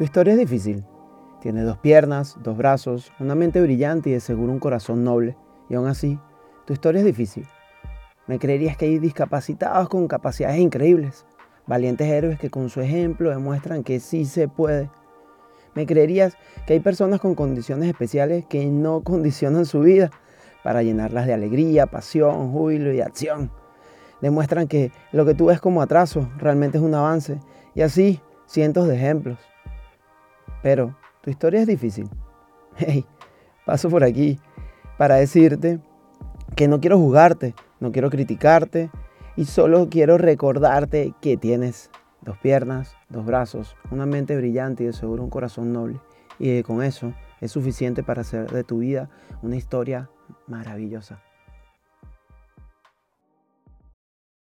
Tu historia es difícil. Tienes dos piernas, dos brazos, una mente brillante y de seguro un corazón noble. Y aún así, tu historia es difícil. Me creerías que hay discapacitados con capacidades increíbles, valientes héroes que con su ejemplo demuestran que sí se puede. Me creerías que hay personas con condiciones especiales que no condicionan su vida para llenarlas de alegría, pasión, júbilo y acción. Demuestran que lo que tú ves como atraso realmente es un avance. Y así, cientos de ejemplos. Pero tu historia es difícil. Hey, paso por aquí para decirte que no quiero juzgarte, no quiero criticarte y solo quiero recordarte que tienes dos piernas, dos brazos, una mente brillante y de seguro un corazón noble. Y con eso es suficiente para hacer de tu vida una historia maravillosa.